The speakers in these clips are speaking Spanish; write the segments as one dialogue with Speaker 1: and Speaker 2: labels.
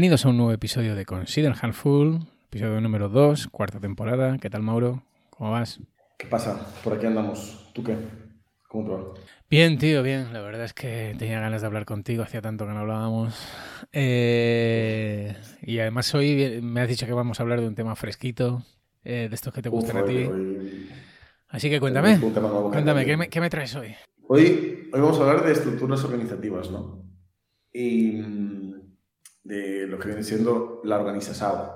Speaker 1: Bienvenidos a un nuevo episodio de Consider Handful, episodio número 2, cuarta temporada. ¿Qué tal, Mauro? ¿Cómo vas?
Speaker 2: ¿Qué pasa? Por aquí andamos. ¿Tú qué? ¿Cómo te va?
Speaker 1: Bien, tío, bien. La verdad es que tenía ganas de hablar contigo, hacía tanto que no hablábamos. Eh, y además hoy me has dicho que vamos a hablar de un tema fresquito, eh, de estos que te gustan
Speaker 2: Uf,
Speaker 1: a ti.
Speaker 2: hoy-
Speaker 1: Así que cuéntame, cuéntame. ¿qué me, qué me traes hoy?
Speaker 2: Hoy, hoy vamos a hablar de estructuras organizativas, ¿no? Y de lo que viene siendo la organización.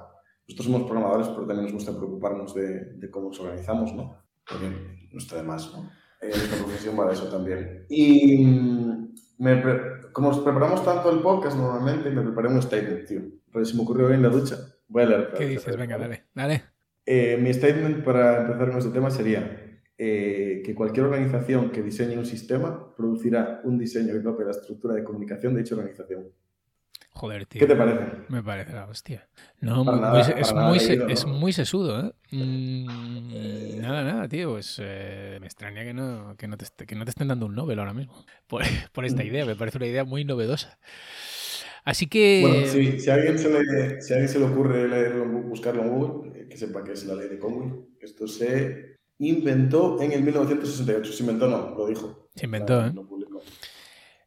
Speaker 2: Nosotros somos programadores, pero también nos gusta preocuparnos de, de cómo nos organizamos, ¿no? Porque no está de más, ¿no? Eh, nuestra profesión va de eso también. Y mm, me como nos preparamos tanto el podcast normalmente, me preparé un statement, tío. Pero se me ocurrió hoy en la ducha. Voy a leer.
Speaker 1: ¿Qué dices? Venga, dale, dale.
Speaker 2: Eh, mi statement para empezar con este tema sería eh, que cualquier organización que diseñe un sistema producirá un diseño que copie la estructura de comunicación de dicha organización.
Speaker 1: Joder, tío.
Speaker 2: ¿Qué te parece?
Speaker 1: Me parece la hostia. No, muy-
Speaker 2: nada-
Speaker 1: es, muy, se-
Speaker 2: leído, ¿no?
Speaker 1: es muy sesudo, ¿eh? Mm, nada, nada, tío. Pues eh, me extraña que no, que, no te, que no te estén dando un Nobel ahora mismo por, por esta
Speaker 2: Mm.
Speaker 1: idea. Me parece una idea muy novedosa. Así que...
Speaker 2: Bueno, si, si a alguien se le, si a alguien se le ocurre leerlo, buscarlo en Google, eh, que sepa que es la ley de Conway. Esto se inventó en el 1968. Se inventó, no, lo dijo.
Speaker 1: Se inventó, ¿eh?
Speaker 2: Lo publicó.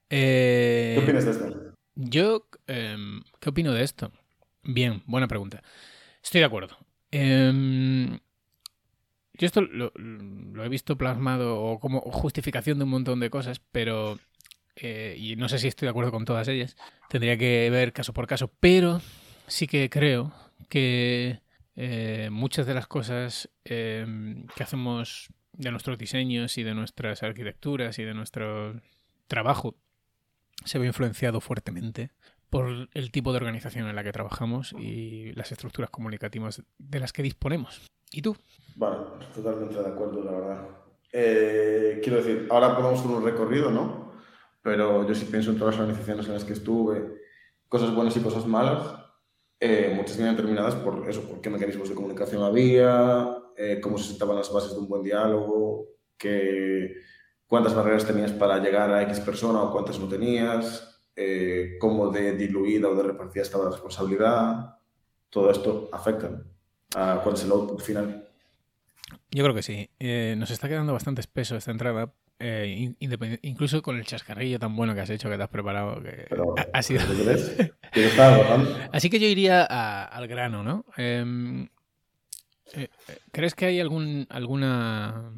Speaker 1: eh,
Speaker 2: ¿Qué opinas de esto?
Speaker 1: Yo, em, ¿qué opino de esto? Bien, buena pregunta. Estoy de acuerdo. Em, yo esto lo, he visto plasmado o como justificación de un montón de cosas, pero, eh, y no sé si estoy de acuerdo con todas ellas, tendría que ver caso por caso, pero sí que creo que eh, muchas de las cosas em, que hacemos de nuestros diseños y de nuestras arquitecturas y de nuestro trabajo se ve influenciado fuertemente por el tipo de organización en la que trabajamos y las estructuras comunicativas de las que disponemos. ¿Y tú?
Speaker 2: Vale, totalmente de acuerdo, la verdad. Eh, quiero decir, ahora podemos hacer un recorrido, ¿no? Pero yo sí pienso en todas las organizaciones en las que estuve, cosas buenas y cosas malas, eh, muchas vienen determinadas por eso, por qué mecanismos de comunicación había, eh, cómo se sentaban las bases de un buen diálogo, qué, cuántas barreras tenías para llegar a X persona o cuántas no tenías, eh, cómo de diluida o de repartida estaba la responsabilidad. Todo esto afecta a cuál es el output final.
Speaker 1: Yo creo que sí. Eh, nos está quedando bastante espeso esta entrada. eh, incluso con el chascarrillo tan bueno que has hecho, que te has preparado, que
Speaker 2: Pero,
Speaker 1: ha, ha sido...
Speaker 2: ¿qué.
Speaker 1: Así que yo iría a- al grano, ¿no? Em, eh, ¿Crees que hay algún alguna...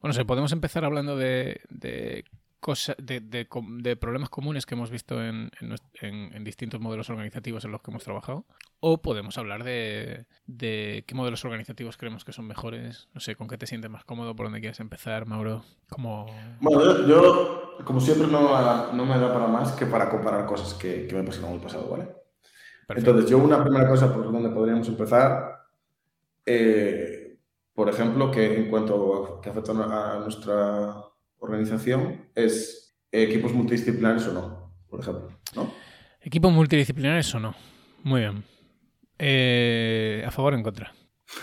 Speaker 1: Bueno, sé, podemos empezar hablando de, de, cosa- de, de de problemas comunes que hemos visto en, en en- en distintos modelos organizativos en los que hemos trabajado. O podemos hablar de, de qué modelos organizativos creemos que son mejores. No sé, con qué te sientes más cómodo, por dónde quieres empezar, Mauro. Como...
Speaker 2: Bueno, yo, yo, como siempre, no, no me da para más que para comparar cosas que, que me pasaron en el pasado, ¿vale?
Speaker 1: Perfecto.
Speaker 2: Entonces, yo una primera cosa por donde podríamos empezar, eh, por ejemplo, que en cuanto a que afecta a nuestra organización, es equipos multidisciplinares o no, por ejemplo, ¿no?
Speaker 1: ¿Equipos multidisciplinares o no? Muy bien. Eh, ¿A favor o en contra?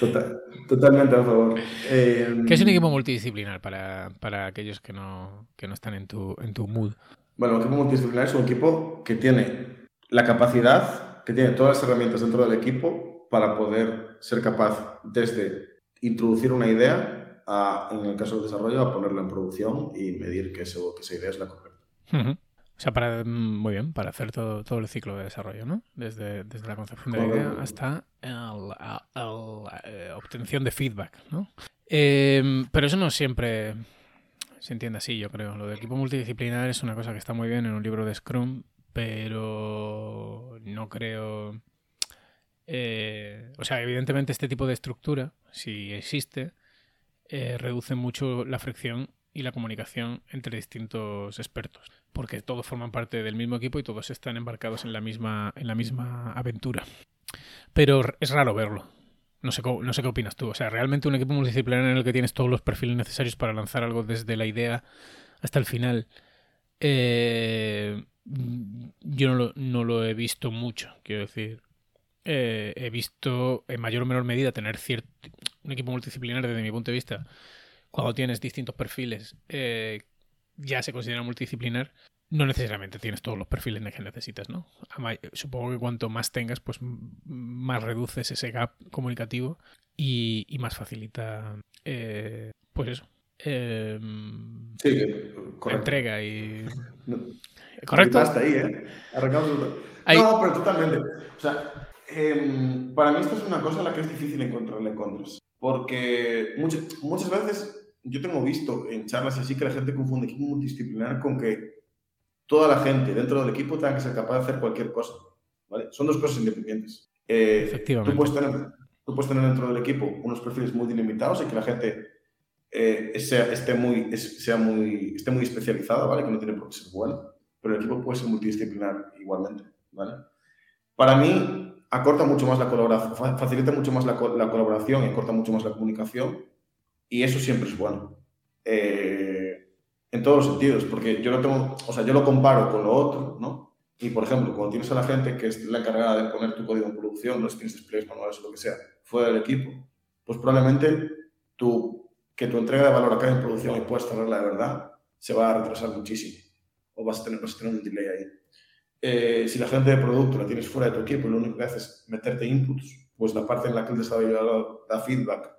Speaker 2: Total- totalmente a favor. Eh,
Speaker 1: ¿Qué es un equipo multidisciplinar para, para aquellos que no, que no están en tu, en tu mood?
Speaker 2: Bueno, un equipo multidisciplinar es un equipo que tiene la capacidad, que tiene todas las herramientas dentro del equipo para poder ser capaz desde introducir una idea a, en el caso del desarrollo, a ponerla en producción y medir que, eso, que esa idea es la correcta.
Speaker 1: O sea, para, mm, muy bien, para hacer todo, todo el ciclo de desarrollo, ¿no? Desde, desde la concepción de la idea hasta el- eh, obtención de feedback, ¿no? Eh, pero eso no siempre se entiende así, yo creo. Lo del equipo multidisciplinar es una cosa que está muy bien en un libro de Scrum, pero no creo... eh, o sea, evidentemente este tipo de estructura, si existe, eh, reduce mucho la fricción y la comunicación entre distintos expertos, porque todos forman parte del mismo equipo y todos están embarcados en la misma, en la misma aventura. Pero es raro verlo. No sé, no sé qué opinas tú. O sea, realmente un equipo multidisciplinar en el que tienes todos los perfiles necesarios para lanzar algo desde la idea hasta el final. eh, yo no lo, no lo he visto mucho, quiero decir. Eh, he visto en mayor o menor medida tener cierto un equipo multidisciplinar desde mi punto de vista cuando tienes distintos perfiles eh, ya se considera multidisciplinar no necesariamente tienes todos los perfiles que necesitas, ¿no? Supongo que cuanto más tengas, pues más reduces ese gap comunicativo y, más facilita, eh, pues eso. Em,
Speaker 2: sí,
Speaker 1: entrega y.
Speaker 2: ¿Correcto? Hasta ahí, ¿eh? No, pero totalmente. O sea, em, para mí esto es una cosa a la que es difícil encontrarle contras. Porque muchas, muchas veces yo tengo visto en charlas así que la gente confunde equipo multidisciplinar con que toda la gente dentro del equipo tenga que ser capaz de hacer cualquier cosa. ¿vale? Son dos cosas independientes. Eh, Efectivamente. Tú puedes, tener, tú puedes tener dentro del equipo unos perfiles muy delimitados y que la gente eh, sea, esté, muy, sea muy, esté muy especializada, ¿vale? que no tiene por qué ser bueno, pero el equipo puede ser multidisciplinar igualmente. ¿vale? Para mí, acorta mucho más la colaboración, facilita mucho más la, la colaboración y acorta mucho más la comunicación y eso siempre es bueno. Eh, en todos los sentidos, porque yo lo tengo, o sea, yo lo comparo con lo otro, ¿no? Y por ejemplo, cuando tienes a la gente que es la encargada de poner tu código en producción, no tienes despliegues manuales o lo que sea, fuera del equipo, pues probablemente tu, que tu entrega de valor acá en producción y puedas tenerla de verdad se va a retrasar muchísimo o vas a tener, vas a tener un delay ahí. Eh, si la gente de producto la tienes fuera de tu equipo y lo único que haces es meterte inputs, pues la parte en la que el desarrollador da feedback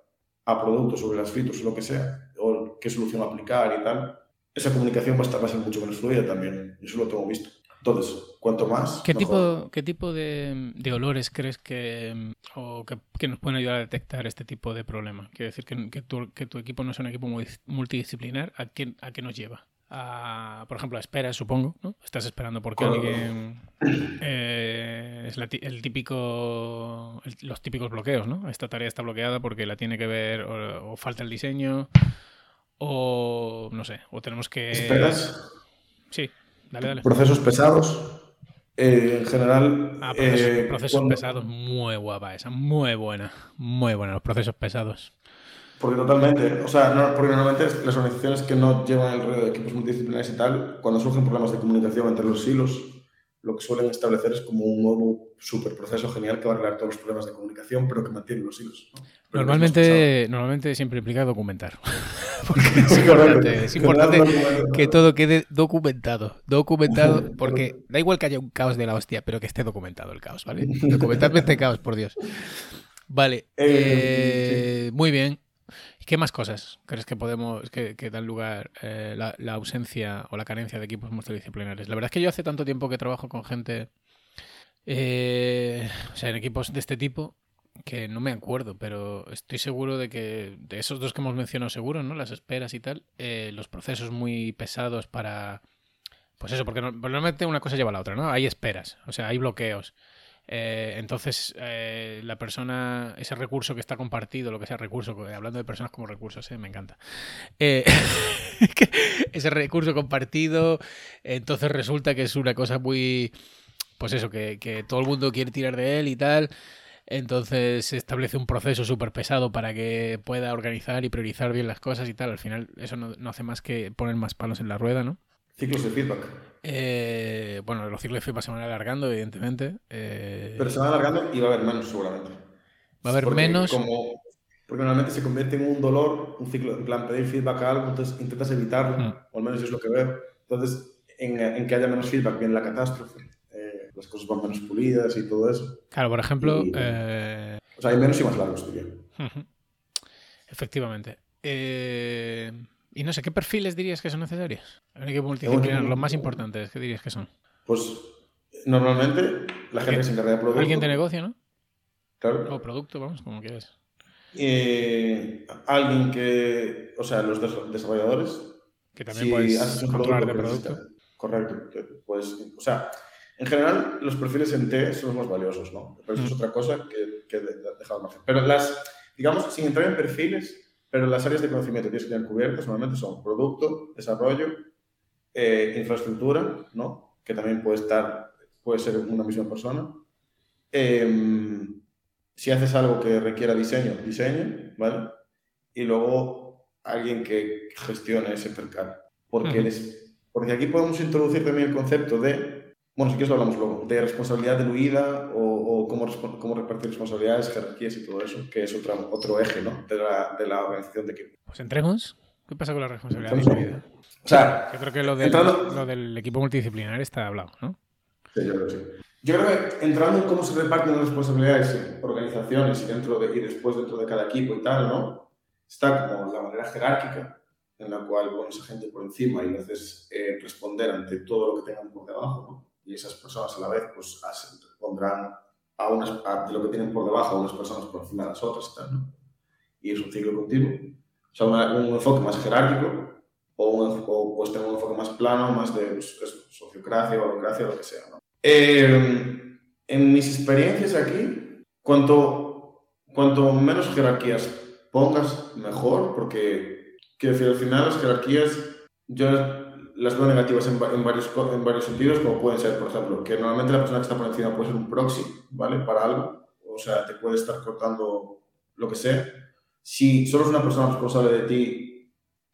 Speaker 2: a productos sobre las features o lo que sea, o qué solución aplicar y tal, esa comunicación va a, estar, a ser mucho menos fluida también. Eso lo tengo visto. Entonces, cuanto más.
Speaker 1: ¿Qué tipo, ¿qué tipo de, de, olores crees que, o que, que, nos pueden ayudar a detectar este tipo de problema? Quiero decir, que, que, tu, que tu equipo no es un equipo multidisciplinar, ¿a qué, a qué nos lleva? A, por ejemplo, a esperas, supongo, ¿no? Estás esperando porque alguien eh, es el típico, los típicos bloqueos, ¿no? Esta tarea está bloqueada porque la tiene que ver o, o falta el diseño o no sé, o tenemos que...
Speaker 2: ¿Esperas?
Speaker 1: Sí, dale, dale.
Speaker 2: Procesos pesados. Eh, en general...
Speaker 1: Ah, procesos, eh, pesados, muy guapa esa, muy buena, muy buena, los procesos pesados.
Speaker 2: Porque totalmente, o sea, no, porque normalmente las organizaciones que no llevan el rollo de equipos multidisciplinares y tal, cuando surgen problemas de comunicación entre los hilos, lo que suelen establecer es como un nuevo super proceso genial que va a arreglar todos los problemas de comunicación, pero que mantiene los hilos.
Speaker 1: Normalmente, normalmente siempre implica documentar. porque es importante, que todo quede documentado. Documentado, porque da igual que haya un caos de la hostia, pero que esté documentado el caos, ¿vale? Documentarme este caos, por Dios. Vale. Eh, muy bien. ¿Qué más cosas crees que podemos que, dan lugar eh, la, ausencia o la carencia de equipos multidisciplinares? La verdad es que yo hace tanto tiempo que trabajo con gente, eh, o sea, en equipos de este tipo, que no me acuerdo, pero estoy seguro de que de esos dos que hemos mencionado seguro, ¿no? Las esperas y tal, eh, los procesos muy pesados para... Pues eso, porque normalmente una cosa lleva a la otra, ¿no? Hay esperas, o sea, hay bloqueos. Eh, entonces, eh, la persona, ese recurso que está compartido, lo que sea recurso, hablando de personas como recursos, me encanta. ese recurso compartido, entonces resulta que es una cosa muy, pues eso, que, que todo el mundo quiere tirar de él y tal. Entonces se establece un proceso súper pesado para que pueda organizar y priorizar bien las cosas y tal. Al final eso no, hace más que poner más palos en la rueda, ¿no?
Speaker 2: Ciclos de feedback.
Speaker 1: Eh, bueno, los ciclos de feedback se van alargando, evidentemente. Eh,
Speaker 2: Pero se van alargando y va a haber menos seguramente.
Speaker 1: Va a haber menos.
Speaker 2: Como, porque normalmente se convierte en un dolor, un ciclo, en plan pedir feedback a algo, entonces intentas evitarlo, mm. o al menos es lo que veo. Entonces, en, en que haya menos feedback viene la catástrofe las cosas van menos pulidas y todo eso.
Speaker 1: Claro, por ejemplo... Eh,
Speaker 2: o sea, hay menos y más largos, diría.
Speaker 1: Efectivamente. Eh, y no sé, ¿qué perfiles dirías que son necesarios? En equipo multidisciplinar, los más importantes, ¿qué dirías que son?
Speaker 2: Pues normalmente la gente que se encarga de producto.
Speaker 1: Alguien de negocio, ¿no?
Speaker 2: Claro.
Speaker 1: O producto, vamos, como quieras.
Speaker 2: Eh, alguien que, o sea, los desarrolladores.
Speaker 1: Que también puedes controlar de producto.
Speaker 2: Correcto. Pues, o sea, en general, los perfiles en T son los más valiosos, ¿no? Pero eso es otra cosa que, que he dejado margen. Pero las, digamos, sin entrar en perfiles, pero las áreas de conocimiento que tienes que tener cubiertas normalmente son producto, desarrollo, eh, infraestructura, ¿no? Que también puede estar, puede ser una misma persona. Em, si haces algo que requiera diseño, diseño, ¿vale? Y luego alguien que gestione ese percal. Porque, porque aquí podemos introducir también el concepto de bueno, si quieres lo hablamos luego, de responsabilidad diluida o cómo, cómo, repartir responsabilidades, jerarquías y todo eso, que es otro, otro eje ¿no? de, la, de la organización de equipo.
Speaker 1: Pues entremos. ¿Qué pasa con la responsabilidad de vida?
Speaker 2: O sea,
Speaker 1: yo creo que lo del, lo del equipo multidisciplinar está hablado, ¿no?
Speaker 2: Sí, yo creo que sí. Yo creo que entrando en cómo se reparten las responsabilidades en organizaciones y, dentro de, y después dentro de cada equipo y tal, ¿no? Está como la manera jerárquica en la cual pones a gente por encima y le haces eh, responder ante todo lo que tengan por debajo, ¿no? Y esas personas a la vez, pues, pondrán a unas, de lo que tienen por debajo a unas personas por encima de las otras tal, ¿no? Y es un ciclo continuo. O sea, un enfoque más jerárquico o, un, o pues, tener un enfoque más plano, más de pues, sociocracia, valocracia, lo que sea, ¿no? Eh, en mis experiencias aquí, cuanto, cuanto menos jerarquías pongas, mejor, porque, quiero decir, al final las jerarquías yo las veo negativas en, en, varios, en varios sentidos, como pueden ser, por ejemplo, que normalmente la persona que está por encima puede ser un proxy, ¿vale? Para algo, o sea, te puede estar cortando lo que sea. Si solo es una persona responsable de ti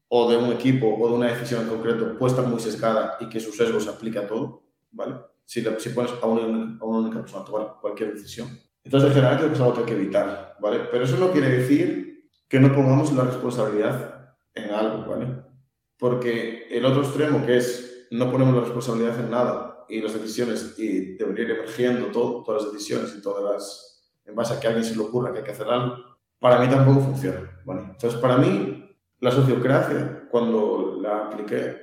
Speaker 2: o de un equipo o de una decisión en concreto, puede estar muy sesgada y que su sesgo se aplica a todo, ¿vale? si, si pones a una, a una, única persona a tomar cualquier decisión. Entonces, en general, creo que es algo que hay que evitar, ¿vale? Pero eso no quiere decir que no pongamos la responsabilidad en algo, ¿vale? Porque el otro extremo, que es no ponemos la responsabilidad en nada y las decisiones, y debería ir emergiendo todo, todas las decisiones y todas las, en base a que a alguien se le ocurra que hay que hacer algo, para mí tampoco funciona. Entonces, para mí, la sociocracia, cuando la apliqué,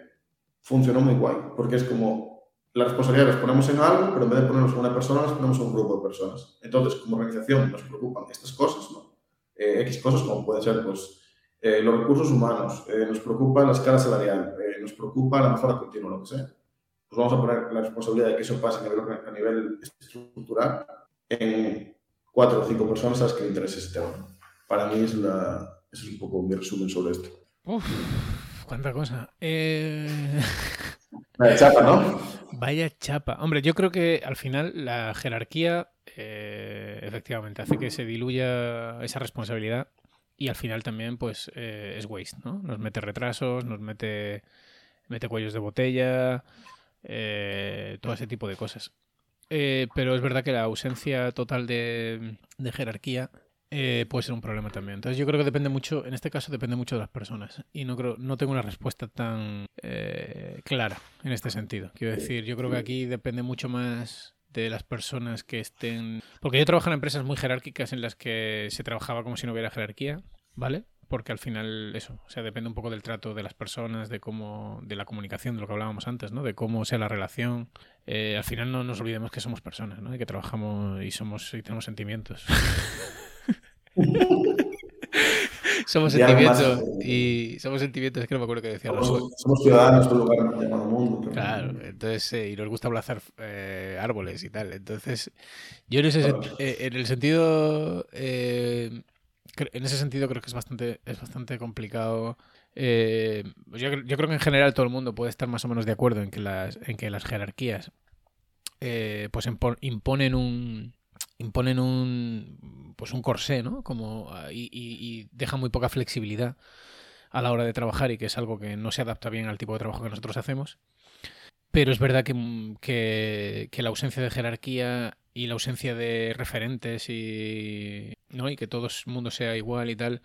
Speaker 2: funcionó muy guay, porque es como la responsabilidad las ponemos en algo, pero en vez de ponernos en una persona, las ponemos en un grupo de personas. Entonces, como organización, nos preocupan estas cosas, ¿no? Eh, X cosas como pueden ser, pues, eh, los recursos humanos, eh, nos preocupa la escala salarial, nos preocupa la mejora continua, lo que sea. Pues vamos a poner la responsabilidad de que eso pase a nivel, a nivel estructural en cuatro o cinco personas a las que le interese ese tema. Para mí es, la, es un poco mi resumen sobre esto.
Speaker 1: Uf, cuánta cosa. Eh...
Speaker 2: Vaya chapa, ¿no?
Speaker 1: Vaya chapa. Hombre, yo creo que al final la jerarquía eh, efectivamente hace que se diluya esa responsabilidad y al final también pues eh, es waste, ¿no? Nos mete retrasos, nos mete, mete cuellos de botella, eh, todo ese tipo de cosas. pero es verdad que la ausencia total de, de jerarquía eh, puede ser un problema también. Entonces yo creo que depende mucho, en este caso depende mucho de las personas. Y no creo, no tengo una respuesta tan eh, clara en este sentido. Quiero decir, yo creo que aquí depende mucho más de las personas que estén. Porque yo trabajo en empresas muy jerárquicas en las que se trabajaba como si no hubiera jerarquía, ¿vale? Porque al final eso, o sea, depende un poco del trato de las personas, de cómo, de la comunicación, de lo que hablábamos antes, ¿no? De cómo sea la relación. Eh, al final no nos olvidemos que somos personas, ¿no? Y que trabajamos y somos y tenemos sentimientos. somos sentimientos y somos sentimientos, es que no me acuerdo qué decía.
Speaker 2: Somos, somos ciudadanos de un lugar llamado mundo.
Speaker 1: Claro, entonces, eh, y nos gusta abrazar eh, árboles y tal. Entonces, yo en ese eh, en el sentido, en ese sentido creo que es bastante, es bastante complicado. Yo, yo, creo que en general todo el mundo puede estar más o menos de acuerdo en que las, en que las jerarquías pues imponen un imponen un pues un corsé, ¿no? Como ah, y, y, muy poca flexibilidad a la hora de trabajar y que es algo que no se adapta bien al tipo de trabajo que nosotros hacemos. Pero es verdad que, que, la ausencia de jerarquía y la ausencia de referentes y, ¿no? y que todo el mundo sea igual y tal,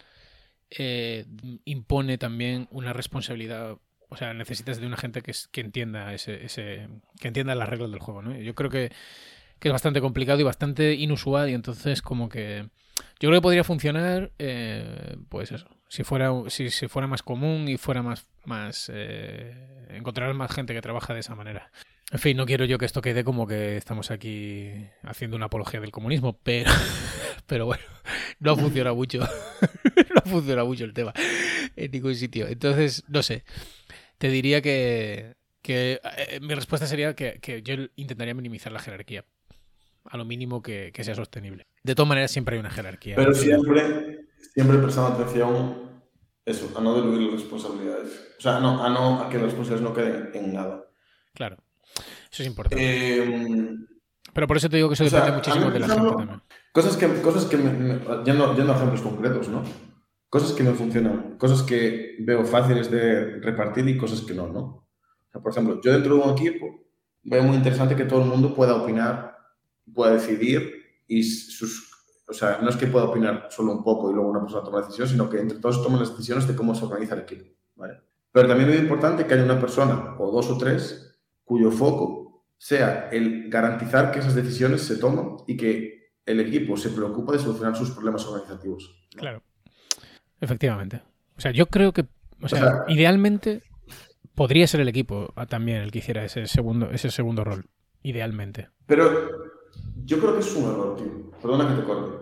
Speaker 1: eh, impone también una responsabilidad. O sea, necesitas de una gente que, que entienda ese, ese, que entienda las reglas del juego, ¿no? Yo creo que que es bastante complicado y bastante inusual y entonces como que yo creo que podría funcionar eh, pues eso si fuera si, si, fuera más común y fuera más más eh, encontrar más gente que trabaja de esa manera. En fin no quiero yo que esto quede como que estamos aquí haciendo una apología del comunismo pero pero bueno no funciona mucho no funciona mucho el tema en ningún sitio. Entonces no sé te diría que que eh, mi respuesta sería que, que yo intentaría minimizar la jerarquía a lo mínimo que, sea sostenible. De todas maneras, siempre hay una jerarquía.
Speaker 2: Pero siempre, siempre prestando atención eso, a no diluir las responsabilidades. O sea, no, a, no, a que las responsabilidades no queden en nada.
Speaker 1: Claro, eso es importante. Em, Pero por eso te digo que eso depende muchísimo de la gente también.
Speaker 2: Cosas que, cosas que me, ya, no, ya no ejemplos concretos, ¿no? Cosas que me funcionan, cosas que veo fáciles de repartir y cosas que no, ¿no? O sea, por ejemplo, yo dentro de un equipo veo muy interesante que todo el mundo pueda opinar pueda decidir y sus... O sea, no es que pueda opinar solo un poco y luego una persona toma la decisión, sino que entre todos tomen las decisiones de cómo se organiza el equipo. ¿vale? Pero también es importante que haya una persona o dos o tres cuyo foco sea el garantizar que esas decisiones se toman y que el equipo se preocupa de solucionar sus problemas organizativos.
Speaker 1: Claro. Efectivamente. O sea, yo creo que, o sea, idealmente podría ser el equipo también el que hiciera ese segundo, ese segundo rol. Idealmente.
Speaker 2: Pero yo creo que es un error, tío. Perdona que te corte.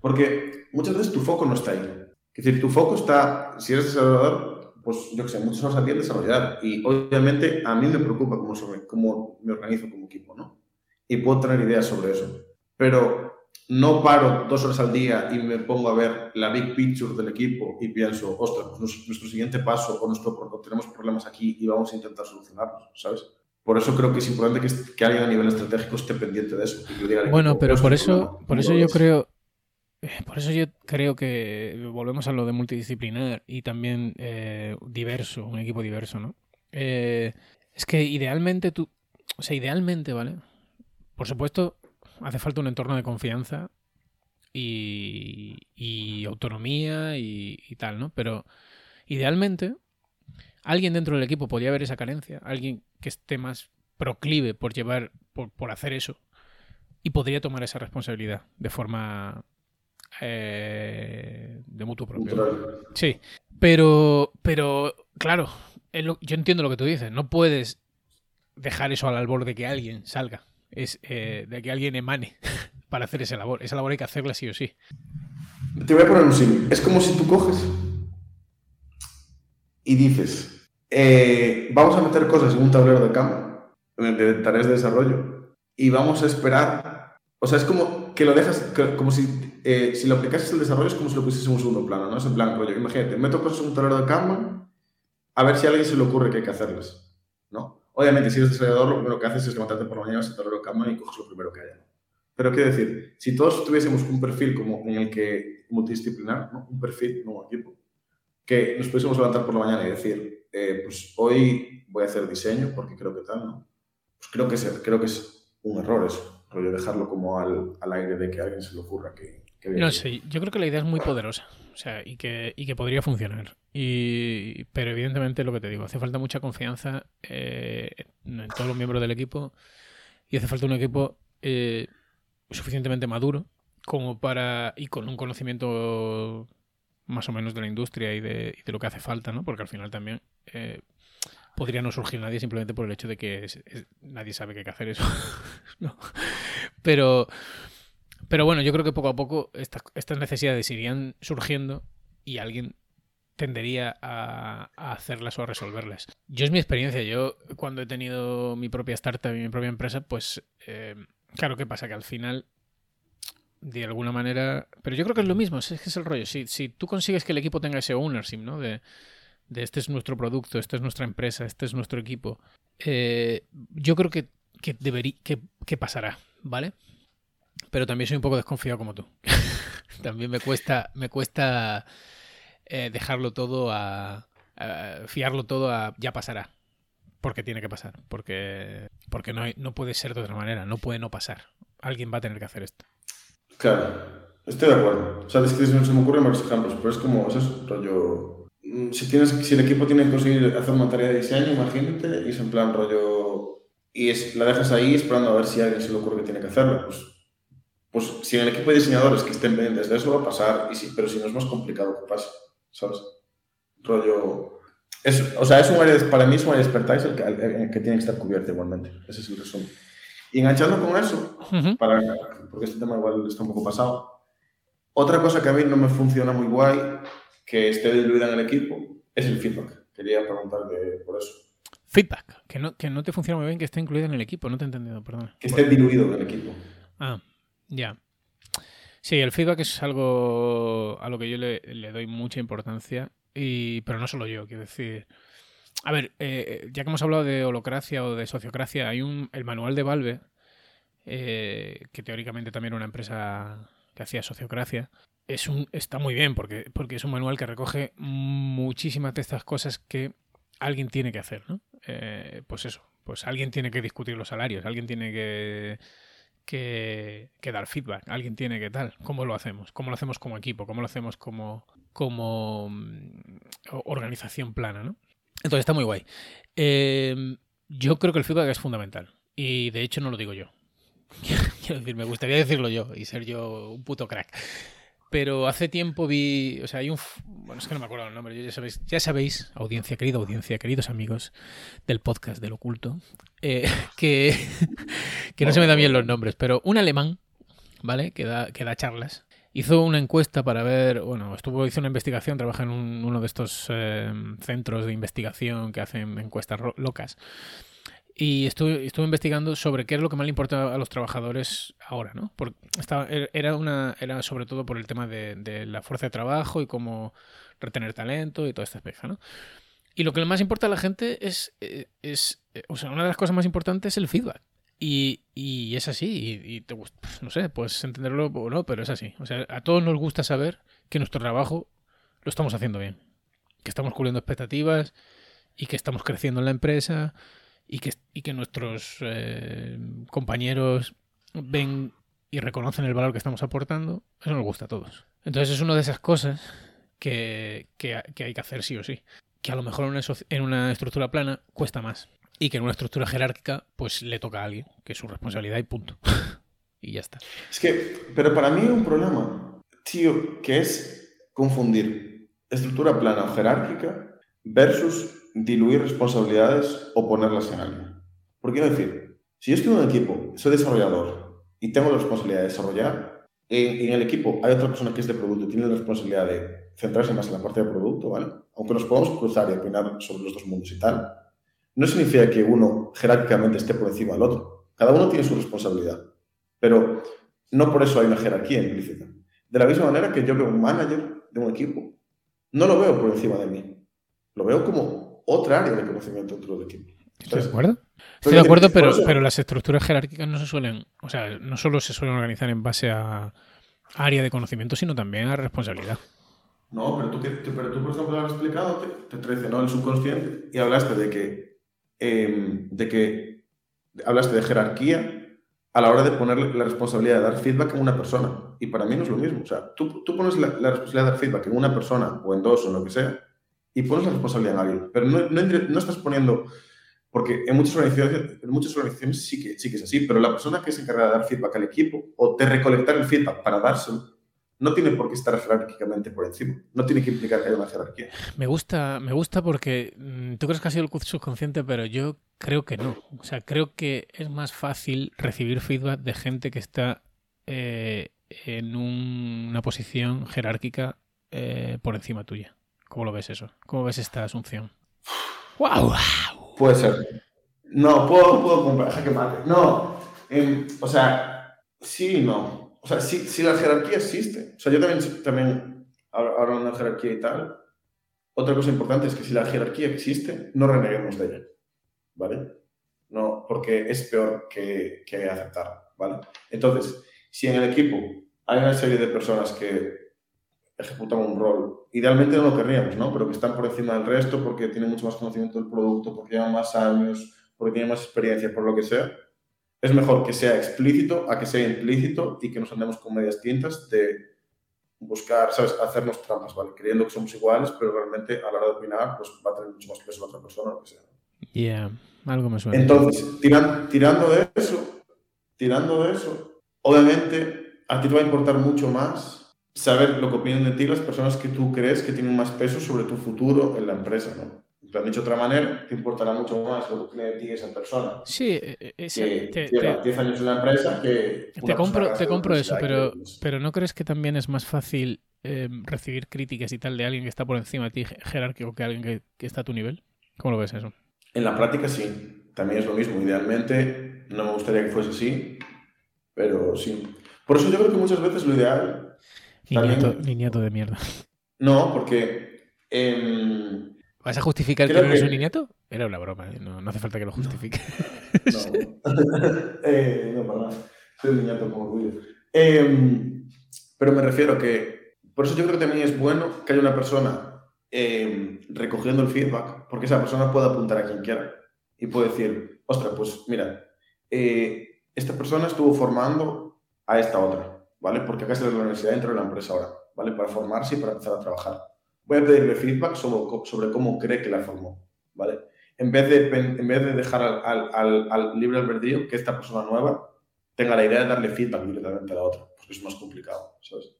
Speaker 2: Porque muchas veces tu foco no está ahí. Es decir, tu foco está, si eres desarrollador, pues yo que sé, muchos horas al día desarrollar. Y obviamente a mí me preocupa cómo, sobre, cómo me organizo como equipo, ¿no? Y puedo tener ideas sobre eso. Pero no paro dos horas al día y me pongo a ver la big picture del equipo y pienso, ostras, pues nuestro siguiente paso o nuestro, tenemos problemas aquí y vamos a intentar solucionarlos, ¿sabes? Por eso creo que es importante que, que alguien a nivel estratégico esté pendiente de eso.
Speaker 1: bueno, pero por eso, por eso yo creo, eh, por eso yo creo que volvemos a lo de multidisciplinar y también eh, diverso, un equipo diverso, ¿no? Eh, es que idealmente tú, o sea, idealmente, ¿vale? Por supuesto, hace falta un entorno de confianza y, autonomía y, tal, ¿no? Pero idealmente, alguien dentro del equipo podría ver esa carencia, alguien que esté más proclive por llevar, por, por hacer eso, y podría tomar esa responsabilidad de forma eh, de mutuo propio. Sí, pero, pero claro, yo entiendo lo que tú dices. No puedes dejar eso al albor de que alguien salga, es eh, de que alguien emane para hacer esa labor. Esa labor hay que hacerla sí o sí.
Speaker 2: Te voy a poner un sí. Es como si tú coges y dices, eh, vamos a meter cosas en un tablero de cama, de tareas de desarrollo, y vamos a esperar. O sea, es como que lo dejas, como si eh, si lo aplicases el desarrollo es como si lo pusieses en un segundo plano, ¿no? Es en plan, rollo, imagínate, meto cosas en un tablero de Kanban a ver si a alguien se le ocurre que hay que hacerlas, ¿no? Obviamente, si eres desarrollador, lo primero que haces es levantarte por la mañana, ese tablero de Kanban y coges lo primero que haya. Pero quiero decir, si todos tuviésemos un perfil como en el que multidisciplinar, ¿no? un perfil, un equipo, que nos pudiésemos levantar por la mañana y decir, eh, pues hoy voy a hacer diseño porque creo que tal, ¿no? Pues creo que es, creo que es un error eso, rollo dejarlo como al, al aire de que a alguien se le ocurra que,
Speaker 1: no sé, yo creo que la idea es muy poderosa. O sea, y que, y que podría funcionar. Y, pero evidentemente lo que te digo, hace falta mucha confianza eh, en todos los miembros del equipo. Y hace falta un equipo eh, suficientemente maduro como para. y con un conocimiento más o menos de la industria y de, y de lo que hace falta, ¿no? Porque al final también eh, podría no surgir nadie simplemente por el hecho de que nadie sabe que que hacer eso. Pero pero bueno, yo creo que poco a poco estas, necesidades irían surgiendo y alguien tendería a, hacerlas o a resolverlas. Yo es mi experiencia. Yo cuando he tenido mi propia startup y mi propia empresa, pues eh, claro, ¿qué pasa? Que al final, de alguna manera... Pero yo creo que es lo mismo, es que es el rollo. Si, si tú consigues que el equipo tenga ese ownership, ¿no? De, de este es nuestro producto, esta es nuestra empresa, este es nuestro equipo, eh, yo creo que, que, que, que pasará, ¿vale? pero también soy un poco desconfiado como tú. también me cuesta, me cuesta eh, dejarlo todo a, fiarlo todo a ya pasará. Porque tiene que pasar. Porque, porque no, no puede ser de otra manera. No puede no pasar. Alguien va a tener que hacer esto.
Speaker 2: Claro, estoy de acuerdo. O sea, es que se me ocurren varios ejemplos, pero es como, es rollo. Mm, si, tienes, si el equipo tiene que conseguir hacer una tarea de diseño, imagínate, y es en plan rollo. Y es, la dejas ahí esperando a ver si a alguien se le ocurre que tiene que hacerlo. Pues pues si en el equipo de diseñadores que estén pendientes de eso va a pasar, y si, pero si no es más complicado que pase, ¿sabes? Rollo... Es, o sea, es un área, para mí es un área de expertise el que, que, tiene que estar cubierto igualmente. Ese es el resumen. Y enganchando con eso, para, porque este tema igual está un poco pasado, otra cosa que a mí no me funciona muy guay, que esté diluida en el equipo, es el feedback. Quería preguntar por eso.
Speaker 1: Feedback, que no, que no te funciona muy bien que esté incluido en el equipo, no te he entendido, perdón.
Speaker 2: Que esté diluido en el equipo.
Speaker 1: Ah, ya. Sí, el feedback es algo a lo que yo le, doy mucha importancia, y, pero no solo yo, quiero decir... A ver, eh, ya que hemos hablado de holocracia o de sociocracia, hay un el manual de Valve, eh, que teóricamente también era una empresa que hacía sociocracia, es un, está muy bien porque, porque es un manual que recoge muchísimas de estas cosas que alguien tiene que hacer, ¿no? Eh, pues eso, pues alguien tiene que discutir los salarios, alguien tiene que que, dar feedback. Alguien tiene que tal. ¿Cómo lo hacemos? ¿Cómo lo hacemos como equipo? ¿Cómo lo hacemos como, como mm, organización plana, ¿no? Entonces está muy guay. Em, yo creo que el feedback es fundamental. Y de hecho no lo digo yo. Quiero decir, me gustaría decirlo yo y ser yo un puto crack. Pero hace tiempo vi, o sea, hay un, bueno, es que no me acuerdo el nombre, ya sabéis, ya sabéis, audiencia, querida audiencia, queridos amigos del podcast del oculto, eh, que, que no se me dan bien los nombres, pero un alemán, ¿vale? Que da, que da charlas, hizo una encuesta para ver, bueno, estuvo, hizo una investigación, trabaja en uno de estos eh, centros de investigación que hacen encuestas locas y estuve, estuve investigando sobre qué es lo que más le importa a los trabajadores ahora, ¿no? Porque estaba, er, era, una, era sobre todo por el tema de, la fuerza de trabajo y cómo retener talento y toda esta espeja, ¿no? Y lo que más importa a la gente es, eh, es, eh, o sea, una de las cosas más importantes es el feedback. Y, y es así, y, te no sé, puedes entenderlo o no, pero es así. O sea, a todos nos gusta saber que nuestro trabajo lo estamos haciendo bien, que estamos cubriendo expectativas y que estamos creciendo en la empresa y que, y que nuestros eh, compañeros ven y reconocen el valor que estamos aportando, eso nos gusta a todos. Entonces es una de esas cosas que, que, hay que hacer sí o sí. Que a lo mejor en una, en una estructura plana cuesta más. Y que en una estructura jerárquica, pues le toca a alguien, que es su responsabilidad y punto. y ya está.
Speaker 2: Es que, pero para mí hay un problema, tío, que es confundir estructura plana o jerárquica versus diluir responsabilidades o ponerlas en alguien. ¿Por qué decir? Si yo estoy en un equipo, soy desarrollador y tengo la responsabilidad de desarrollar, y en el equipo hay otra persona que es de producto y tiene la responsabilidad de centrarse más en la parte de producto, ¿vale? Aunque nos podamos cruzar y opinar sobre los dos mundos y tal, no significa que uno jerárquicamente esté por encima del otro. Cada uno tiene su responsabilidad, pero no por eso hay una jerarquía implícita. De la misma manera que yo veo un manager de un equipo, no lo veo por encima de mí. Lo veo como otra área de conocimiento dentro del equipo.
Speaker 1: Estoy de acuerdo. Estoy de acuerdo, pero, pero las estructuras jerárquicas no se suelen, o sea, no solo se suelen organizar en base a área de conocimiento, sino también a responsabilidad.
Speaker 2: No, pero tú, pero tú por ejemplo, has explicado, te, te traicionó el subconsciente y hablaste de que, em, de que hablaste de jerarquía a la hora de poner la responsabilidad de dar feedback en una persona. Y para mí no es lo mismo. O sea, tú, tú pones la, la responsabilidad de dar feedback en una persona o en dos o en lo que sea, y pones la responsabilidad en alguien. Pero no, no, no, estás poniendo, porque en muchas organizaciones, en muchas organizaciones sí, que, sí que es así, pero la persona que se encarga de dar feedback al equipo o de recolectar el feedback para dárselo, no tiene por qué estar jerárquicamente por encima. No tiene que implicar que haya una jerarquía.
Speaker 1: Me gusta, me gusta porque mm, tú crees que ha sido el subconsciente, pero yo creo que no. O sea, creo que es más fácil recibir feedback de gente que está eh, en una posición jerárquica eh, por encima tuya. ¿Cómo lo ves eso? ¿Cómo ves esta asunción?
Speaker 2: ¡Wow! Puede ser. No, puedo, puedo comprar. que mate. No. o sea, sí y no. O sea, sí, la jerarquía existe. O sea, yo también, también de una jerarquía y tal. Otra cosa importante es que si la jerarquía existe, no reneguemos de ella. ¿Vale? No, porque es peor que, que aceptar. ¿Vale? Entonces, si en el equipo hay una serie de personas que ejecutan un rol. Idealmente no lo querríamos, ¿no? Pero que están por encima del resto porque tienen mucho más conocimiento del producto, porque llevan más años, porque tienen más experiencia, por lo que sea. Es mejor que sea explícito a que sea implícito y que nos andemos con medias tintas de buscar, ¿sabes? Hacernos trampas, ¿vale? Creyendo que somos iguales, pero realmente a la hora de opinar, pues va a tener mucho más peso la otra persona, lo que sea.
Speaker 1: Yeah, algo me suena.
Speaker 2: Entonces, tirando de eso, tirando de eso, obviamente a ti te va a importar mucho más saber lo que opinan de ti las personas que tú crees que tienen más peso sobre tu futuro en la empresa, ¿no? Te han dicho de otra manera, te importará mucho más lo que opine de ti esa persona.
Speaker 1: Sí, eh, eh,
Speaker 2: que te, lleva 10 años en la empresa que...
Speaker 1: Te compro, te compro eso, pero, pero ¿no crees que también es más fácil em, recibir críticas y tal de alguien que está por encima de ti jerárquico que alguien que, que está a tu nivel? ¿Cómo lo ves eso?
Speaker 2: En la práctica sí, también es lo mismo. Idealmente no me gustaría que fuese así, pero sí. Por eso yo creo que muchas veces lo ideal
Speaker 1: Niñato, de mierda.
Speaker 2: No, porque. Em,
Speaker 1: ¿Vas a justificar que no eres un niñato? Era una broma, ¿eh? no, hace falta que lo justifique.
Speaker 2: No, eh, no para nada. Soy un niñato como orgullo. Em, pero me refiero que. Por eso yo creo que también es bueno que haya una persona em, recogiendo el feedback, porque esa persona puede apuntar a quien quiera y puede decir, ostras, pues mira, eh, esta persona estuvo formando a esta otra ¿vale? Porque acá está la universidad dentro de la empresa ahora, ¿vale? Para formarse y para empezar a trabajar. Voy a pedirle feedback sobre, sobre cómo cree que la formó, ¿vale? En vez de, en vez de dejar al, al, al, libre albedrío que esta persona nueva tenga la idea de darle feedback directamente a la otra, porque es más complicado, ¿sabes?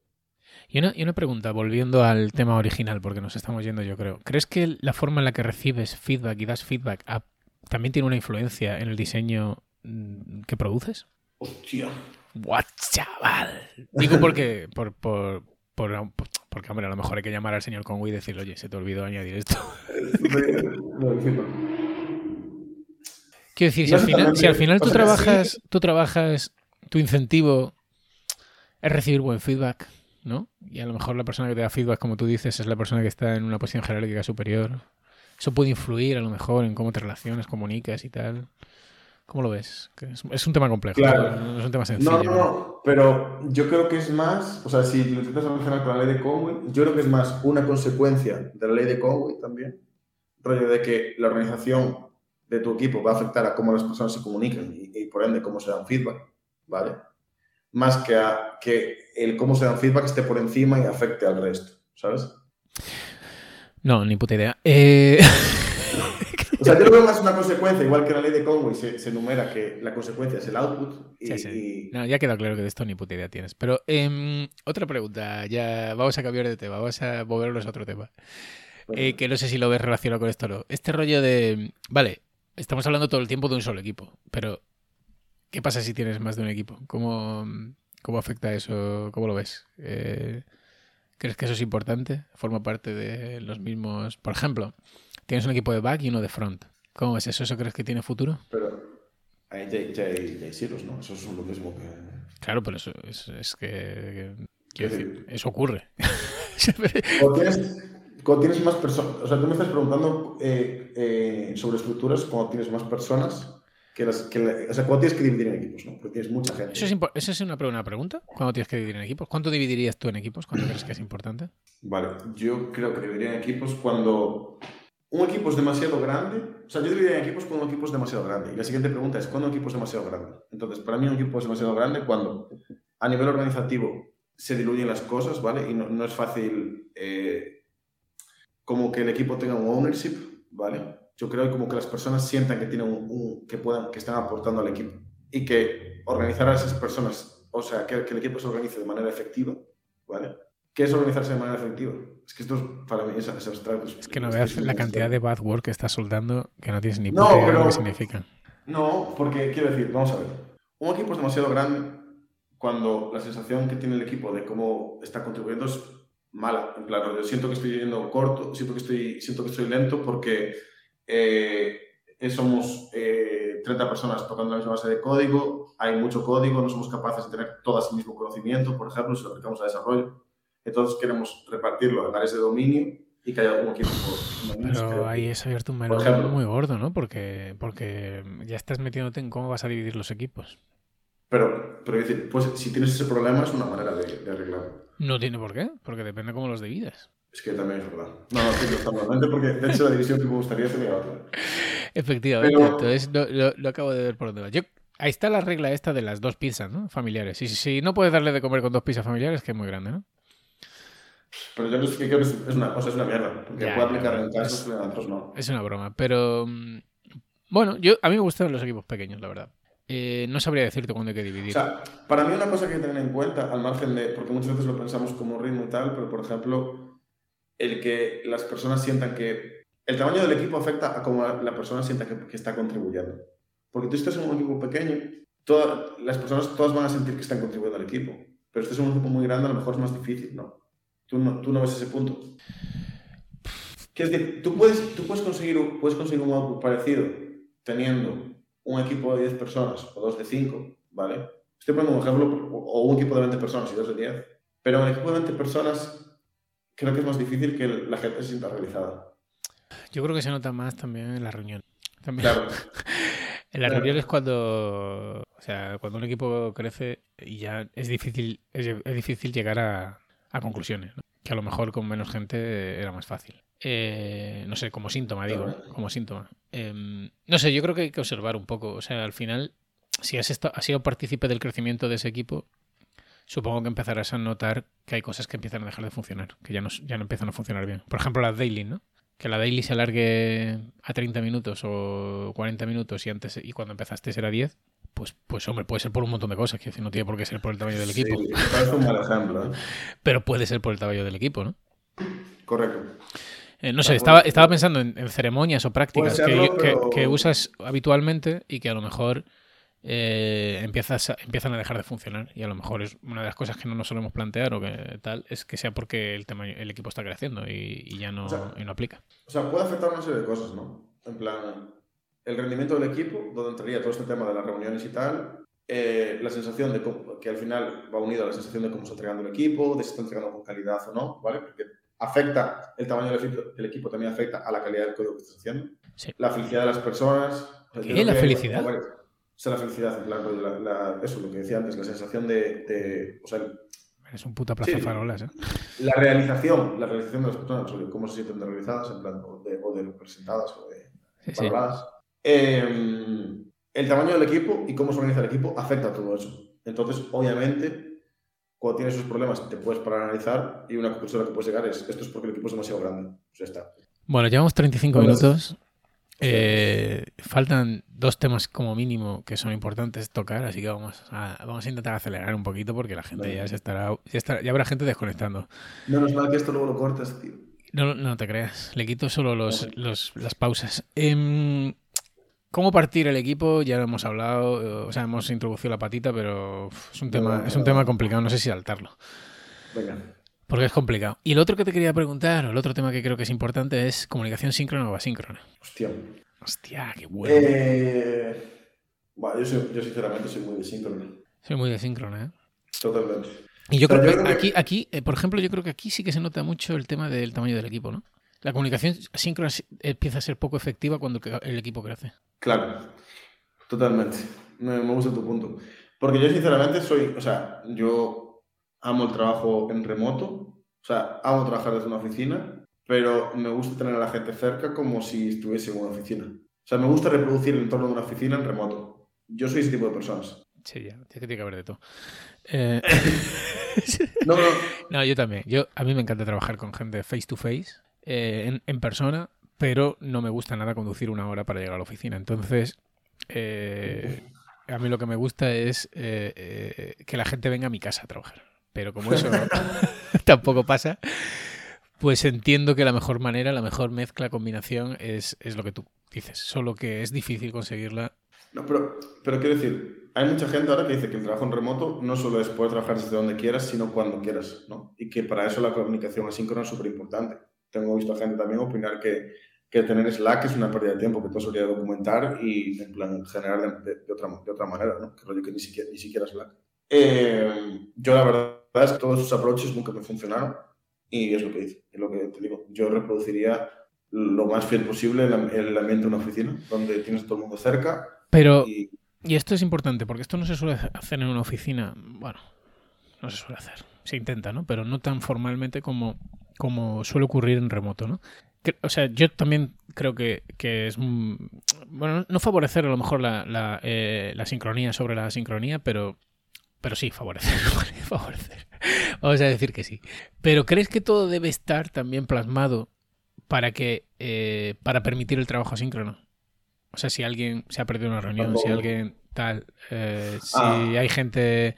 Speaker 1: Y una, y una, pregunta, volviendo al tema original, porque nos estamos yendo, yo creo. ¿Crees que la forma en la que recibes feedback y das feedback también tiene una influencia en el diseño mm, que produces?
Speaker 2: Hostia.
Speaker 1: ¡What, chaval! Digo porque, por, por, por, porque, hombre, a lo mejor hay que llamar al señor Conway y decirle, oye, se te olvidó añadir esto. Quiero decir, si al final, si al final tú trabajas, tú trabajas, tu incentivo es recibir buen feedback, ¿no? Y a lo mejor la persona que te da feedback, como tú dices, es la persona que está en una posición jerárquica superior. Eso puede influir a lo mejor en cómo te relacionas, comunicas y tal. ¿Cómo lo ves? Es, un tema complejo, no es un tema sencillo.
Speaker 2: No, no, no, pero yo creo que es más, o sea, si lo intentas relacionar con la ley de Conway, yo creo que es más una consecuencia de la ley de Conway también, rollo de que la organización de tu equipo va a afectar a cómo las personas se comunican y, por ende cómo se dan feedback, ¿vale? Más que, a, que el cómo se dan feedback esté por encima y afecte al resto, ¿sabes?
Speaker 1: No, ni puta idea. Eh...
Speaker 2: Sea, yo lo veo más una consecuencia, igual que la ley de Conway se, se enumera que la consecuencia es el output. Y,
Speaker 1: sí, sí. No, ya queda claro que de esto ni puta idea tienes. Pero eh, otra pregunta, ya vamos a cambiar de tema, vamos a movernos a otro tema. Eh, que no sé si lo ves relacionado con esto o no. Este rollo de. Vale, estamos hablando todo el tiempo de un solo equipo, pero ¿qué pasa si tienes más de un equipo? ¿Cómo, cómo afecta eso? ¿Cómo lo ves? Eh, ¿Crees que eso es importante? ¿Forma parte de los mismos? Por ejemplo, Tienes un equipo de back y uno de front. ¿Cómo es eso? ¿Eso crees que tiene futuro?
Speaker 2: Pero ahí ya, hay, silos, ¿no? Eso es lo mismo que...
Speaker 1: Claro, pero eso es, que... quiero decir, eso ocurre.
Speaker 2: cuando, tienes, más personas... O sea, tú me estás preguntando eh, eh, sobre estructuras cuando tienes más personas que las... Que o sea, cuando tienes que dividir en equipos, ¿no? Porque tienes mucha gente.
Speaker 1: ¿Eso es, ¿Eso es una, una pregunta? ¿Cuándo tienes que dividir en equipos? ¿Cuánto dividirías tú en equipos? ¿Cuándo crees que es importante?
Speaker 2: Vale, yo creo que dividiría en equipos cuando un equipo es demasiado grande, o sea, yo dividiría en equipos cuando un equipo es demasiado grande. Y la siguiente pregunta es, ¿cuándo un equipo es demasiado grande? Entonces, para mí un equipo es demasiado grande cuando a nivel organizativo se diluyen las cosas, ¿vale? Y no, es fácil eh, como que el equipo tenga un ownership, ¿vale? Yo creo que como que las personas sientan que, tienen un, que, puedan, que están aportando al equipo y que organizar a esas personas, o sea, que el equipo se organice de manera efectiva, ¿vale? ¿Qué es organizarse de manera efectiva? Es que esto para mí es, abstracto.
Speaker 1: Es que no veas la cantidad de bad work que estás soltando que no tienes ni puta idea de lo que significa.
Speaker 2: No, porque quiero decir, vamos a ver. Un equipo es demasiado grande cuando la sensación que tiene el equipo de cómo está contribuyendo es mala. En plan, yo siento que estoy yendo corto, siento que estoy, siento que estoy lento porque eh, somos 30 eh, personas tocando la misma base de código, hay mucho código, no somos capaces de tener todas el mismo conocimiento, por ejemplo, si lo aplicamos a desarrollo. Entonces queremos repartirlo en áreas de dominio y que haya algún equipo.
Speaker 1: Pero ahí es abierto un melón muy gordo, ¿no? Porque, porque ya estás metiéndote en cómo vas a dividir los equipos.
Speaker 2: Pero, pero decir, pues si tienes ese problema es una manera de, arreglarlo.
Speaker 1: No tiene por qué, porque depende cómo los dividas.
Speaker 2: Es que también es verdad. No, no, sí, no porque de hecho la división que me gustaría sería otra.
Speaker 1: Efectivamente, entonces lo, acabo de ver por dónde va. Yo, ahí está la regla esta de las dos pizzas, ¿no? Familiares. Y si no puedes darle de comer con dos pizzas familiares, que es muy grande, ¿no?
Speaker 2: Pero yo que es una cosa, es una mierda. Porque puede aplicar en casos, en otros no.
Speaker 1: Es una broma. Pero mm, bueno, yo, a mí me gustan los equipos pequeños, la verdad. Eh, no sabría decirte cuándo hay que dividir.
Speaker 2: O sea, para mí una cosa que hay que tener en cuenta, al margen de, porque muchas veces lo pensamos como ritmo y tal, pero por ejemplo, el que las personas sientan que el tamaño del equipo afecta a cómo la persona sienta que, que está contribuyendo. Porque tú estás en un equipo pequeño, todas las personas todas van a sentir que están contribuyendo al equipo. Pero si estás en un equipo muy grande, a lo mejor es más difícil, ¿no? Tú no, tú no ves ese punto. Es decir, tú puedes, tú puedes, conseguir, puedes conseguir un output parecido teniendo un equipo de 10 personas o dos de 5, ¿vale? Estoy poniendo un ejemplo, o un equipo de 20 personas y dos de 10. Pero en un equipo de 20 personas creo que es más difícil que la gente se sienta realizada.
Speaker 1: Yo creo que se nota más también en la reunión. También. Claro. en la reunión es cuando, o sea, cuando un equipo crece y ya es difícil, es difícil llegar a, a conclusiones, que a lo mejor con menos gente era más fácil. Eh, no sé, como síntoma, digo, como síntoma. Em, no sé, yo creo que hay que observar un poco. O sea, al final, si has, has sido partícipe del crecimiento de ese equipo, supongo que empezarás a notar que hay cosas que empiezan a dejar de funcionar, que ya no, ya no empiezan a funcionar bien. Por ejemplo, las daily, ¿no? Que la daily se alargue a 30 minutos o 40 minutos y antes y cuando empezaste era 10, pues, pues hombre, puede ser por un montón de cosas, que no tiene por qué ser por el tamaño del equipo.
Speaker 2: Sí, parece un mal ejemplo. ¿eh?
Speaker 1: Pero puede ser por el tamaño del equipo, ¿no?
Speaker 2: Correcto.
Speaker 1: Eh, no sé, estaba, estaba pensando en, en ceremonias o prácticas que,
Speaker 2: serlo,
Speaker 1: que-
Speaker 2: pero-
Speaker 1: que usas habitualmente y que a lo mejor eh, empiezas a- empiezan a dejar de funcionar. Y a lo mejor es una de las cosas que no nos solemos plantear o que tal, es que sea porque el tamaño, el equipo está creciendo y, y ya no,
Speaker 2: O sea,
Speaker 1: y no aplica.
Speaker 2: O sea, puede afectar una serie de cosas, ¿no? En plan, el rendimiento del equipo, donde entraría todo este tema de las reuniones y tal, eh, la sensación de cómo- que al final va unido a la sensación de cómo está entregando el equipo, de si está entregando con calidad o no, ¿vale? Porque afecta, el tamaño del equipo, del equipo también afecta a la calidad del código que estás haciendo,
Speaker 1: Sí.
Speaker 2: la felicidad de las personas. O sea,
Speaker 1: ¿Qué? ¿La felicidad?
Speaker 2: bueno, o sea, la felicidad, en plan, la- la- eso, lo que decía antes, la sensación de, de- o sea,
Speaker 1: Es un puta plaza
Speaker 2: Sí.
Speaker 1: farolas, ¿eh?
Speaker 2: la realización, la realización de las personas, sobre cómo se sienten realizadas, en plan, o de, o de representadas, o de
Speaker 1: Sí, sí.
Speaker 2: valoradas. Eh, el tamaño del equipo y cómo se organiza el equipo afecta a todo eso. Entonces, obviamente, cuando tienes esos problemas, te puedes parar a analizar y una conclusión a la que puedes llegar es esto es porque el equipo es demasiado grande. Pues ya está.
Speaker 1: Bueno, llevamos 35
Speaker 2: Bueno,
Speaker 1: minutos. Eh, faltan dos temas como mínimo que son importantes tocar, así que vamos a, vamos a intentar acelerar un poquito porque la gente
Speaker 2: Venga.
Speaker 1: ya se estará, ya estará- ya habrá gente desconectando.
Speaker 2: Menos mal que esto luego lo cortas, tío.
Speaker 1: No, no te creas, le quito solo los, los- las pausas. Em, ¿Cómo partir el equipo? Ya lo hemos hablado, eh, o sea, hemos introducido la patita, pero es un tema, es un tema complicado, no sé si saltarlo,
Speaker 2: Venga.
Speaker 1: porque es complicado. Y lo otro que te quería preguntar, o el otro tema que creo que es importante es comunicación síncrona o asíncrona.
Speaker 2: Hostia.
Speaker 1: Hostia, qué bueno.
Speaker 2: Eh, bueno, yo, soy- yo sinceramente soy muy de síncrono.
Speaker 1: Soy muy de síncrona, ¿eh?
Speaker 2: Totalmente.
Speaker 1: Y yo
Speaker 2: Pero
Speaker 1: creo
Speaker 2: yo
Speaker 1: que
Speaker 2: creo que-
Speaker 1: aquí, aquí eh, por ejemplo, yo creo que aquí sí que se nota mucho el tema del tamaño del equipo, ¿no? La comunicación síncrona sí- empieza a ser poco efectiva cuando el- equipo crece.
Speaker 2: Claro, totalmente. Me, me gusta tu punto. Porque yo sinceramente soy, o sea, yo amo el trabajo en remoto, o sea, amo trabajar desde una oficina, pero me gusta tener a la gente cerca como si estuviese en una oficina. O sea, me gusta reproducir el entorno de una oficina en remoto. Yo soy ese tipo de personas.
Speaker 1: Sí, ya, tiene que haber de todo. Eh,
Speaker 2: No, no,
Speaker 1: no, yo también. Yo, a mí me encanta trabajar con gente face to face, eh, en, en persona, pero no me gusta nada conducir una hora para llegar a la oficina. Entonces, eh, a mí lo que me gusta es eh, eh, que la gente venga a mi casa a trabajar. Pero como eso tampoco pasa, pues entiendo que la mejor manera, la mejor mezcla, combinación es, es lo que tú dices. Solo que es difícil conseguirla.
Speaker 2: No, pero, pero quiero decir, hay mucha gente ahora que dice que el trabajo en remoto no solo es poder trabajar desde donde quieras, sino cuando quieras, ¿no? Y que para eso la comunicación asíncrona es súper importante. Tengo visto a gente también opinar que, que tener Slack es una pérdida de tiempo, que todo se debería documentar y en plan generar de, de- otra, de otra manera, ¿no? Que rollo que ni siquiera, ni siquiera Slack. Eh, yo la verdad es que todos esos approaches nunca me funcionaron y es lo que hice, es lo que te digo. Yo reproduciría lo más fiel posible el, el ambiente de una oficina, donde tienes a todo el mundo cerca
Speaker 1: Pero,
Speaker 2: y
Speaker 1: y esto es importante, porque esto no se suele hacer en una oficina. Bueno, no se suele hacer. Se intenta, ¿no? Pero no tan formalmente como, como suele ocurrir en remoto, ¿no? O sea, yo también creo que, que es... Bueno, no favorecer a lo mejor la, la, eh, la sincronía sobre la sincronía, pero, pero sí, favorecer. favorecer. Vamos a decir que sí. Pero ¿crees que todo debe estar también plasmado para que eh, para permitir el trabajo asíncrono? O sea, si alguien se ha perdido una reunión, si alguien tal, eh, si
Speaker 2: Ah.
Speaker 1: hay gente...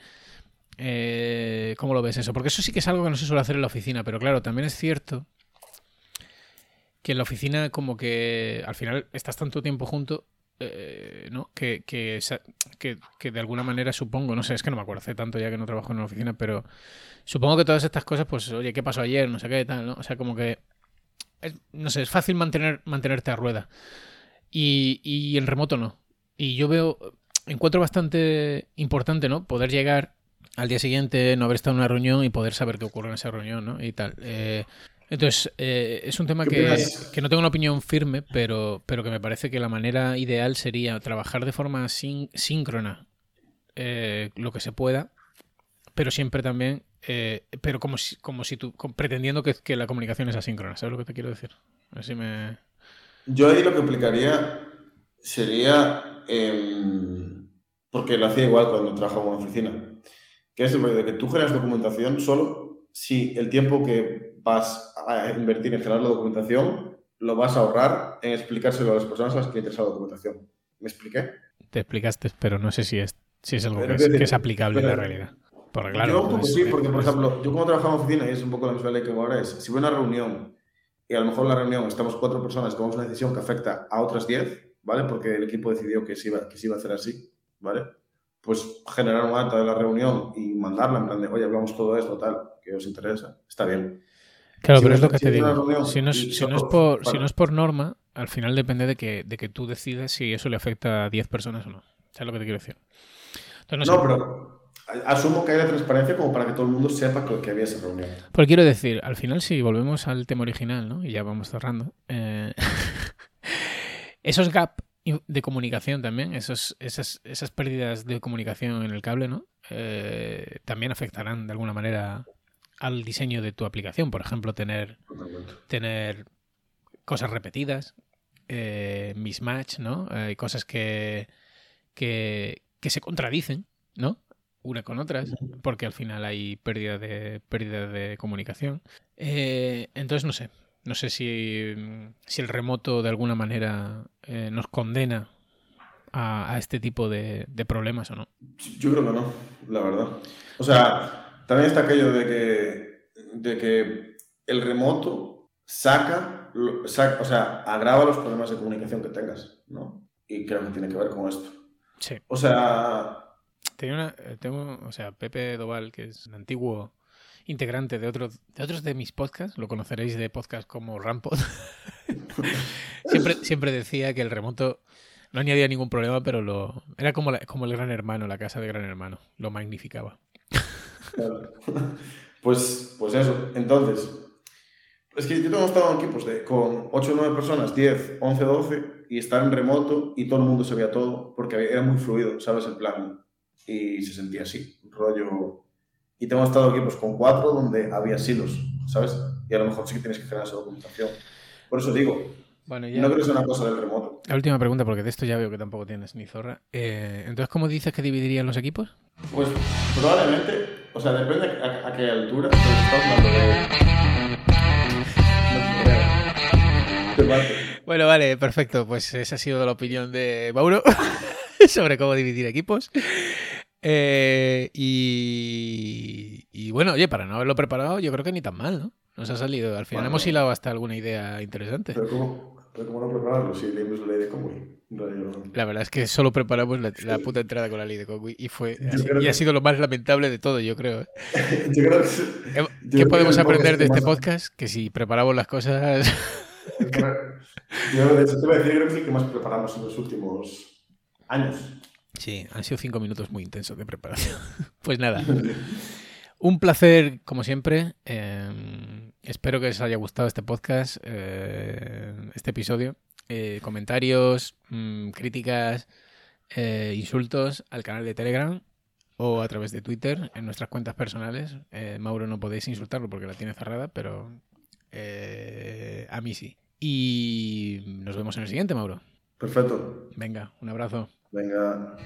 Speaker 1: eh, ¿Cómo lo ves eso? Porque eso sí que es algo que no se suele hacer en la oficina, pero claro, también es cierto que en la oficina como que al final estás tanto tiempo junto, eh, ¿no? Que, que, de alguna manera supongo, no sé, es que no me acuerdo, hace tanto ya que no trabajo en una oficina, pero supongo que todas estas cosas, pues, oye, ¿qué pasó ayer? No sé qué, tal, ¿no? O sea, como que, no sé, es fácil mantener, mantenerte a rueda. Y, y en remoto no. Y yo veo, encuentro bastante importante, ¿no? Poder llegar al día siguiente, no haber estado en una reunión y poder saber qué ocurre en esa reunión, ¿no? Y tal. Eh, entonces, eh, es un tema
Speaker 2: ¿Qué
Speaker 1: que, que no tengo una opinión firme, pero, pero que me parece que la manera ideal sería trabajar de forma sin- síncrona eh, lo que se pueda, pero siempre también, pero como si, como si tú, pretendiendo que, que la comunicación es asíncrona, ¿sabes lo que te quiero decir? A ver si me...
Speaker 2: Yo ahí lo que aplicaría sería, em, porque lo hacía igual cuando trabajaba en una oficina, que es el de que tú generas documentación solo si el tiempo que vas a invertir en generar la documentación lo vas a ahorrar en explicárselo a las personas a las que interesa la documentación. ¿Me expliqué?
Speaker 1: Te explicaste, pero no sé si es, si es algo que es, que es aplicable en la realidad. Porque, claro,
Speaker 2: yo
Speaker 1: pues,
Speaker 2: sí,
Speaker 1: eh,
Speaker 2: porque por
Speaker 1: pues,
Speaker 2: ejemplo, yo como trabajo en oficina, y es un poco la misma ley que ahora es, si voy a una reunión y a lo mejor en la reunión estamos cuatro personas, tomamos una decisión que afecta a otras diez, ¿vale? Porque el equipo decidió que se iba, que se iba a hacer así, ¿vale? Pues generar un acta de la reunión y mandarla en plan de, oye, hablamos todo esto, tal, que os interesa, está bien.
Speaker 1: Claro,
Speaker 2: Si
Speaker 1: pero
Speaker 2: no
Speaker 1: es lo que te digo. Si no es, si no es por, si no es por norma, al final depende de que, de que tú decidas si eso le afecta a 10 personas o no. ¿Sabes lo que te quiero decir? Entonces, no, sé.
Speaker 2: pero asumo que hay la transparencia como para que todo el mundo sepa que, que había esa reunión.
Speaker 1: Pero quiero decir, al final, si volvemos al tema original, ¿no? Y ya vamos cerrando. eh, esos gaps de comunicación también, esos, esas, esas pérdidas de comunicación en el cable, ¿no? Eh, también afectarán de alguna manera al diseño de tu aplicación. Por ejemplo, tener tener cosas repetidas, eh, mismatch, ¿no? Hay cosas que, que, que se contradicen, ¿no? Una con otras, porque al final hay pérdida de, pérdida de comunicación. Eh, entonces, no sé. No sé si, si el remoto de alguna manera eh, nos condena a, a este tipo de, de problemas o no.
Speaker 2: Yo creo que no, la verdad. O sea, también está aquello de que, de que el remoto saca, saca- o sea, agrava los problemas de comunicación que tengas, ¿no? Y creo que tiene que ver con esto.
Speaker 1: Sí.
Speaker 2: O sea,
Speaker 1: Tenía una, eh, tengo, o sea, Pepe Doval, que es un antiguo integrante de otros de otros de mis podcasts, lo conoceréis de podcasts como Rampod. siempre, siempre decía que el remoto no añadía ningún problema, pero lo era como, como el gran hermano, la casa de gran hermano, lo magnificaba.
Speaker 2: Claro. Pues, pues eso. Entonces, es que yo tengo estado en equipos de, con 8 o 9 personas, 10, 11, 12, y estar en remoto y todo el mundo sabía todo, porque era muy fluido, ¿sabes? El plan. Y se sentía así, rollo. Y tengo estado en equipos con 4 donde había silos, ¿sabes? Y a lo mejor sí que tienes que generar esa documentación. Por eso digo,
Speaker 1: Bueno,
Speaker 2: no creo que sea una cosa del remoto.
Speaker 1: La última pregunta, porque de esto ya veo que tampoco tienes ni zorra. Eh, entonces, ¿cómo dices que dividirían los equipos?
Speaker 2: Pues probablemente, o sea, depende a, a qué altura.
Speaker 1: Bueno, vale, perfecto. Pues esa ha sido la opinión de Mauro sobre cómo dividir equipos. Eh, y, y bueno, oye, para no haberlo preparado, yo creo que ni tan mal, ¿no? Nos ha salido. Al final
Speaker 2: Bueno.
Speaker 1: hemos hilado hasta alguna idea interesante.
Speaker 2: Pero ¿cómo, pero ¿cómo no prepararlo si leímos la ley de Conway?
Speaker 1: La verdad es que solo preparamos la, la puta entrada con la ley de Conway y fue así- y ha sido lo más lamentable de todo, yo creo. ¿eh?
Speaker 2: Yo creo que. es-
Speaker 1: ¿Qué
Speaker 2: yo
Speaker 1: qué
Speaker 2: creo que
Speaker 1: podemos aprender de este
Speaker 2: más-
Speaker 1: podcast? Que si preparamos las cosas...
Speaker 2: Yo de hecho te voy a decir, creo que sí que más preparamos en los últimos años.
Speaker 1: Sí, han sido cinco minutos muy intensos de preparación. Pues nada, un placer como siempre. Eh, espero que os haya gustado este podcast, eh, este episodio. Eh, comentarios, mm, críticas, insultos al canal de Telegram o a través de Twitter en nuestras cuentas personales. Mauro no podéis insultarlo porque la tiene cerrada, pero a mí sí. Y nos vemos en el siguiente, Mauro.
Speaker 2: Perfecto.
Speaker 1: Venga, un abrazo.
Speaker 2: Venga.